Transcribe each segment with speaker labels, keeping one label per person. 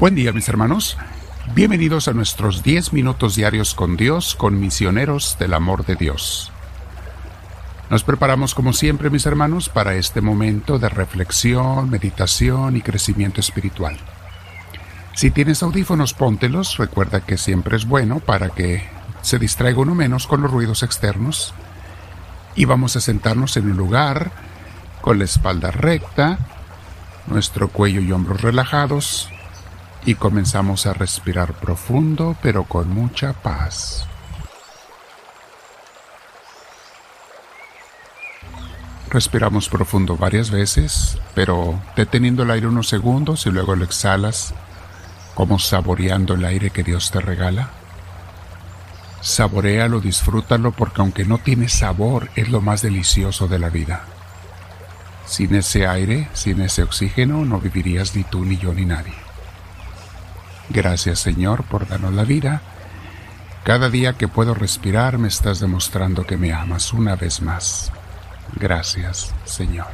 Speaker 1: Buen día mis hermanos, bienvenidos a nuestros 10 minutos diarios con Dios, con misioneros del amor de Dios. Nos preparamos como siempre mis hermanos para este momento de reflexión, meditación y crecimiento espiritual. Si tienes audífonos, póntelos, recuerda que siempre es bueno para que se distraiga uno menos con los ruidos externos. Y vamos a sentarnos en un lugar con la espalda recta, nuestro cuello y hombros relajados, y comenzamos a respirar profundo pero con mucha paz. Respiramos profundo varias veces, pero deteniendo el aire unos segundos y luego lo exhalas, como saboreando el aire que Dios te regala. Saborealo, disfrútalo, porque aunque no tiene sabor, es lo más delicioso de la vida. Sin ese aire, sin ese oxígeno, no vivirías ni tú, ni yo, ni nadie. Gracias Señor por darnos la vida. Cada día que puedo respirar me estás demostrando que me amas una vez más. Gracias Señor.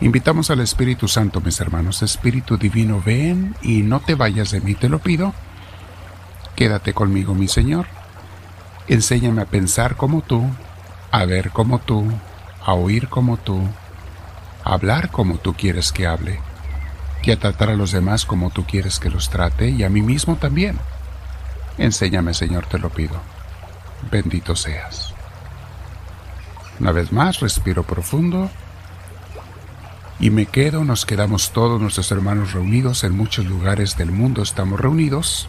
Speaker 1: Invitamos al Espíritu Santo, mis hermanos. Espíritu Divino, ven y no te vayas de mí, te lo pido. Quédate conmigo, mi Señor. Enséñame a pensar como tú, a ver como tú, a oír como tú, a hablar como tú quieres que hable y a tratar a los demás como tú quieres que los trate y a mí mismo también. Enséñame, Señor, te lo pido. Bendito seas. Una vez más, respiro profundo y me quedo, nos quedamos todos nuestros hermanos reunidos en muchos lugares del mundo, estamos reunidos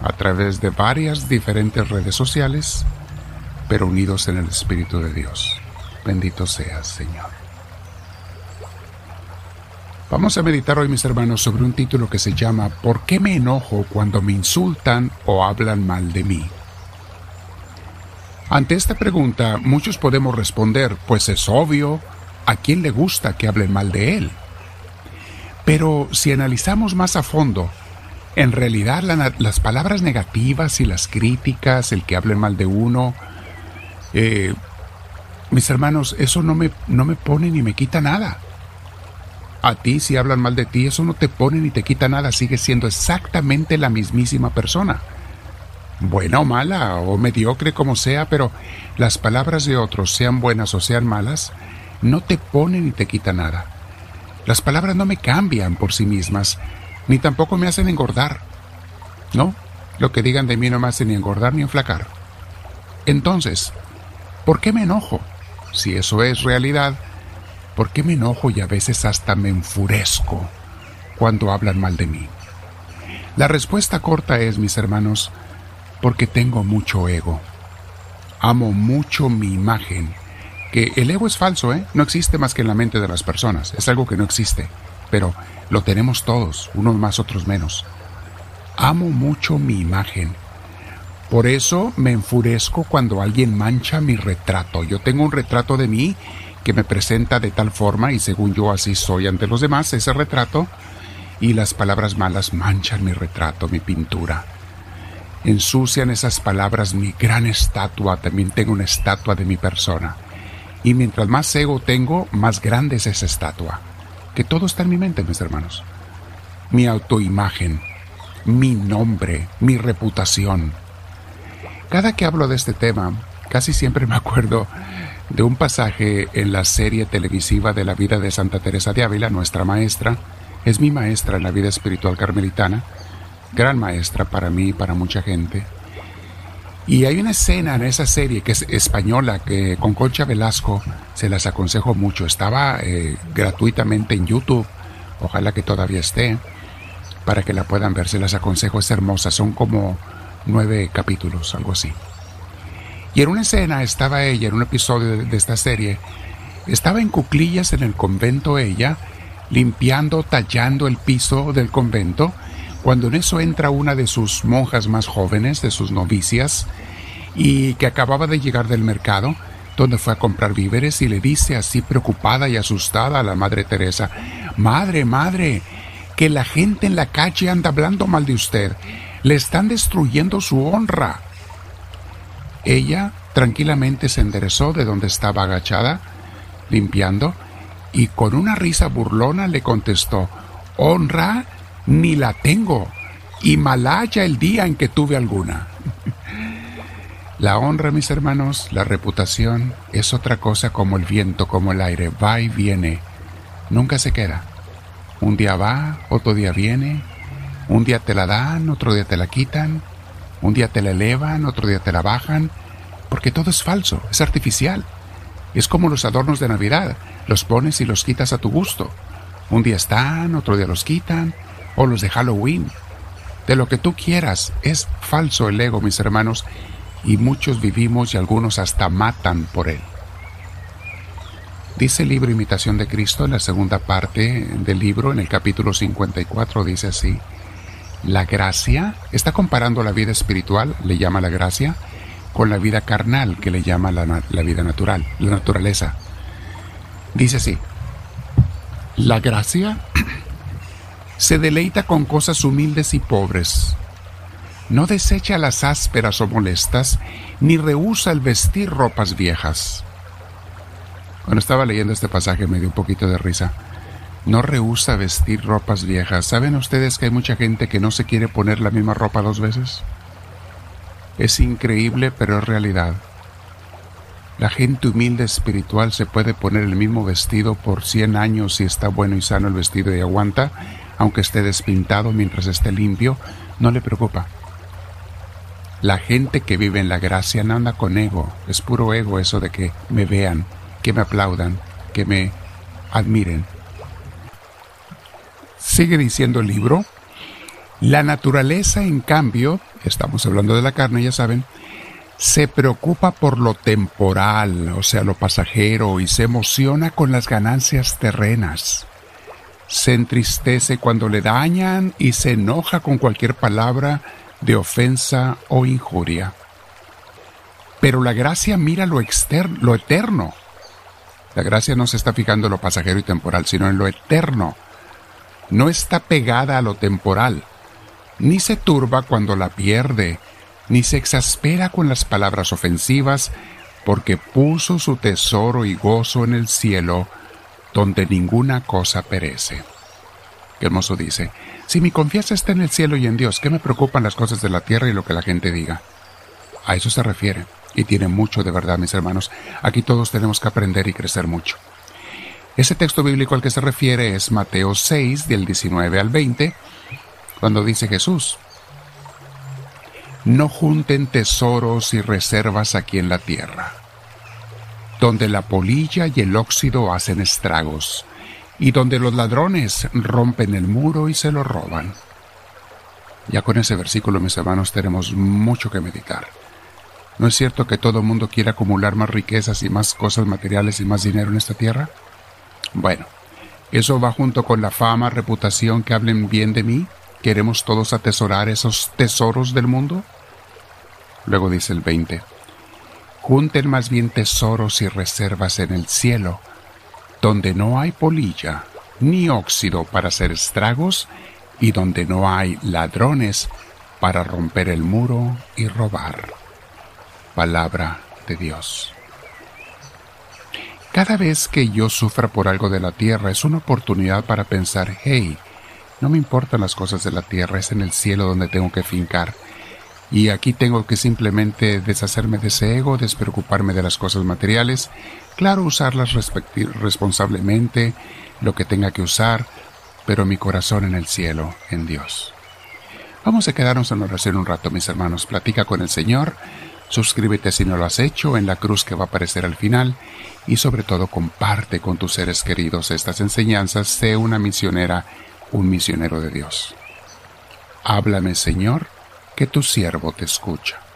Speaker 1: a través de varias diferentes redes sociales, pero unidos en el Espíritu de Dios. Bendito seas, Señor. Vamos a meditar hoy, mis hermanos, sobre un título que se llama ¿Por qué me enojo cuando me insultan o hablan mal de mí? Ante esta pregunta, muchos podemos responder, pues es obvio, ¿a quién le gusta que hablen mal de él? Pero si analizamos más a fondo, en realidad las palabras negativas y las críticas, el que hablen mal de uno, eh, mis hermanos, eso no me, no me pone ni me quita nada. A ti si hablan mal de ti, eso no te pone ni te quita nada, sigues siendo exactamente la mismísima persona. Buena o mala, o mediocre como sea, pero las palabras de otros, sean buenas o sean malas, no te ponen ni te quita nada. Las palabras no me cambian por sí mismas, ni tampoco me hacen engordar. No, lo que digan de mí no me hace ni engordar ni enflacar. Entonces, ¿por qué me enojo? Si eso es realidad, ¿Por qué me enojo y a veces hasta me enfurezco cuando hablan mal de mí? La respuesta corta es, mis hermanos, porque tengo mucho ego. Amo mucho mi imagen. Que el ego es falso, ¿eh? No existe más que en la mente de las personas. Es algo que no existe. Pero lo tenemos todos, unos más, otros menos. Amo mucho mi imagen. Por eso me enfurezco cuando alguien mancha mi retrato. Yo tengo un retrato de mí que me presenta de tal forma y según yo así soy ante los demás, ese retrato, y las palabras malas manchan mi retrato, mi pintura. Ensucian esas palabras mi gran estatua, también tengo una estatua de mi persona. Y mientras más ego tengo, más grande es esa estatua. Que todo está en mi mente, mis hermanos. Mi autoimagen, mi nombre, mi reputación. Cada que hablo de este tema, casi siempre me acuerdo de un pasaje en la serie televisiva de la vida de Santa Teresa de Ávila, nuestra maestra, es mi maestra en la vida espiritual carmelitana, gran maestra para mí y para mucha gente. Y hay una escena en esa serie que es española, que con Concha Velasco se las aconsejo mucho. Estaba eh, gratuitamente en YouTube, ojalá que todavía esté, para que la puedan ver. Se las aconsejo, es hermosa, son como nueve capítulos, algo así. Y en una escena estaba ella, en un episodio de, esta serie, estaba en cuclillas en el convento ella, limpiando, tallando el piso del convento, cuando en eso entra una de sus monjas más jóvenes, de sus novicias, y que acababa de llegar del mercado, donde fue a comprar víveres, y le dice así preocupada y asustada a la Madre Teresa, Madre, Madre, que la gente en la calle anda hablando mal de usted, le están destruyendo su honra. Ella tranquilamente se enderezó de donde estaba agachada, limpiando, y con una risa burlona le contestó, Honra, ni la tengo, y malaya el día en que tuve alguna. La honra, mis hermanos, la reputación es otra cosa como el viento, como el aire, va y viene, nunca se queda. Un día va, otro día viene, un día te la dan, otro día te la quitan, un día te la elevan, otro día te la bajan, porque todo es falso, es artificial. Es como los adornos de Navidad, los pones y los quitas a tu gusto. Un día están, otro día los quitan, o los de Halloween. De lo que tú quieras, es falso el ego, mis hermanos, y muchos vivimos y algunos hasta matan por él. Dice el libro Imitación de Cristo en la segunda parte del libro, en el capítulo 54, dice así, la gracia, está comparando la vida espiritual, le llama la gracia, con la vida carnal, que le llama la, vida natural, la naturaleza. Dice así, la gracia se deleita con cosas humildes y pobres, no desecha las ásperas o molestas, ni rehúsa el vestir ropas viejas. Cuando estaba leyendo este pasaje me dio un poquito de risa. No rehúsa vestir ropas viejas. ¿Saben ustedes que hay mucha gente que no se quiere poner la misma ropa dos veces? Es increíble, pero es realidad. La gente humilde espiritual se puede poner el mismo vestido por 100 años si está bueno y sano el vestido y aguanta, aunque esté despintado mientras esté limpio, no le preocupa. La gente que vive en la gracia no anda con ego, es puro ego eso de que me vean, que me aplaudan, que me admiren. Sigue diciendo el libro, la naturaleza en cambio, estamos hablando de la carne ya saben, se preocupa por lo temporal, o sea, lo pasajero, y se emociona con las ganancias terrenas. Se entristece cuando le dañan y se enoja con cualquier palabra de ofensa o injuria. Pero la gracia mira lo externo, lo eterno. La gracia no se está fijando en lo pasajero y temporal, sino en lo eterno. No está pegada a lo temporal, ni se turba cuando la pierde, ni se exaspera con las palabras ofensivas, porque puso su tesoro y gozo en el cielo, donde ninguna cosa perece. Qué hermoso dice, si mi confianza está en el cielo y en Dios, ¿qué me preocupan las cosas de la tierra y lo que la gente diga? A eso se refiere. Y tiene mucho de verdad, mis hermanos. Aquí todos tenemos que aprender y crecer mucho. Ese texto bíblico al que se refiere es Mateo 6, del 19 al 20, cuando dice Jesús, No junten tesoros y reservas aquí en la tierra, donde la polilla y el óxido hacen estragos y donde los ladrones rompen el muro y se lo roban. Ya con ese versículo, mis hermanos, tenemos mucho que meditar. ¿No es cierto que todo mundo quiere acumular más riquezas y más cosas materiales y más dinero en esta tierra? Bueno, eso va junto con la fama, reputación, que hablen bien de mí. ¿Queremos todos atesorar esos tesoros del mundo? Luego dice el 20. Junten más bien tesoros y reservas en el cielo, donde no hay polilla ni óxido para hacer estragos y donde no hay ladrones para romper el muro y robar. Palabra de Dios. Cada vez que yo sufra por algo de la tierra es una oportunidad para pensar, hey, no me importan las cosas de la tierra, es en el cielo donde tengo que fincar. Y aquí tengo que simplemente deshacerme de ese ego, despreocuparme de las cosas materiales Claro, usarlas responsablemente, lo que tenga que usar, pero mi corazón en el cielo, en Dios. Vamos a quedarnos en oración un rato, mis hermanos. Platica con el Señor, suscríbete si no lo has hecho en la cruz que va a aparecer al final y sobre todo comparte con tus seres queridos estas enseñanzas. Sé una misionera, un misionero de Dios. Háblame, Señor, que tu siervo te escucha.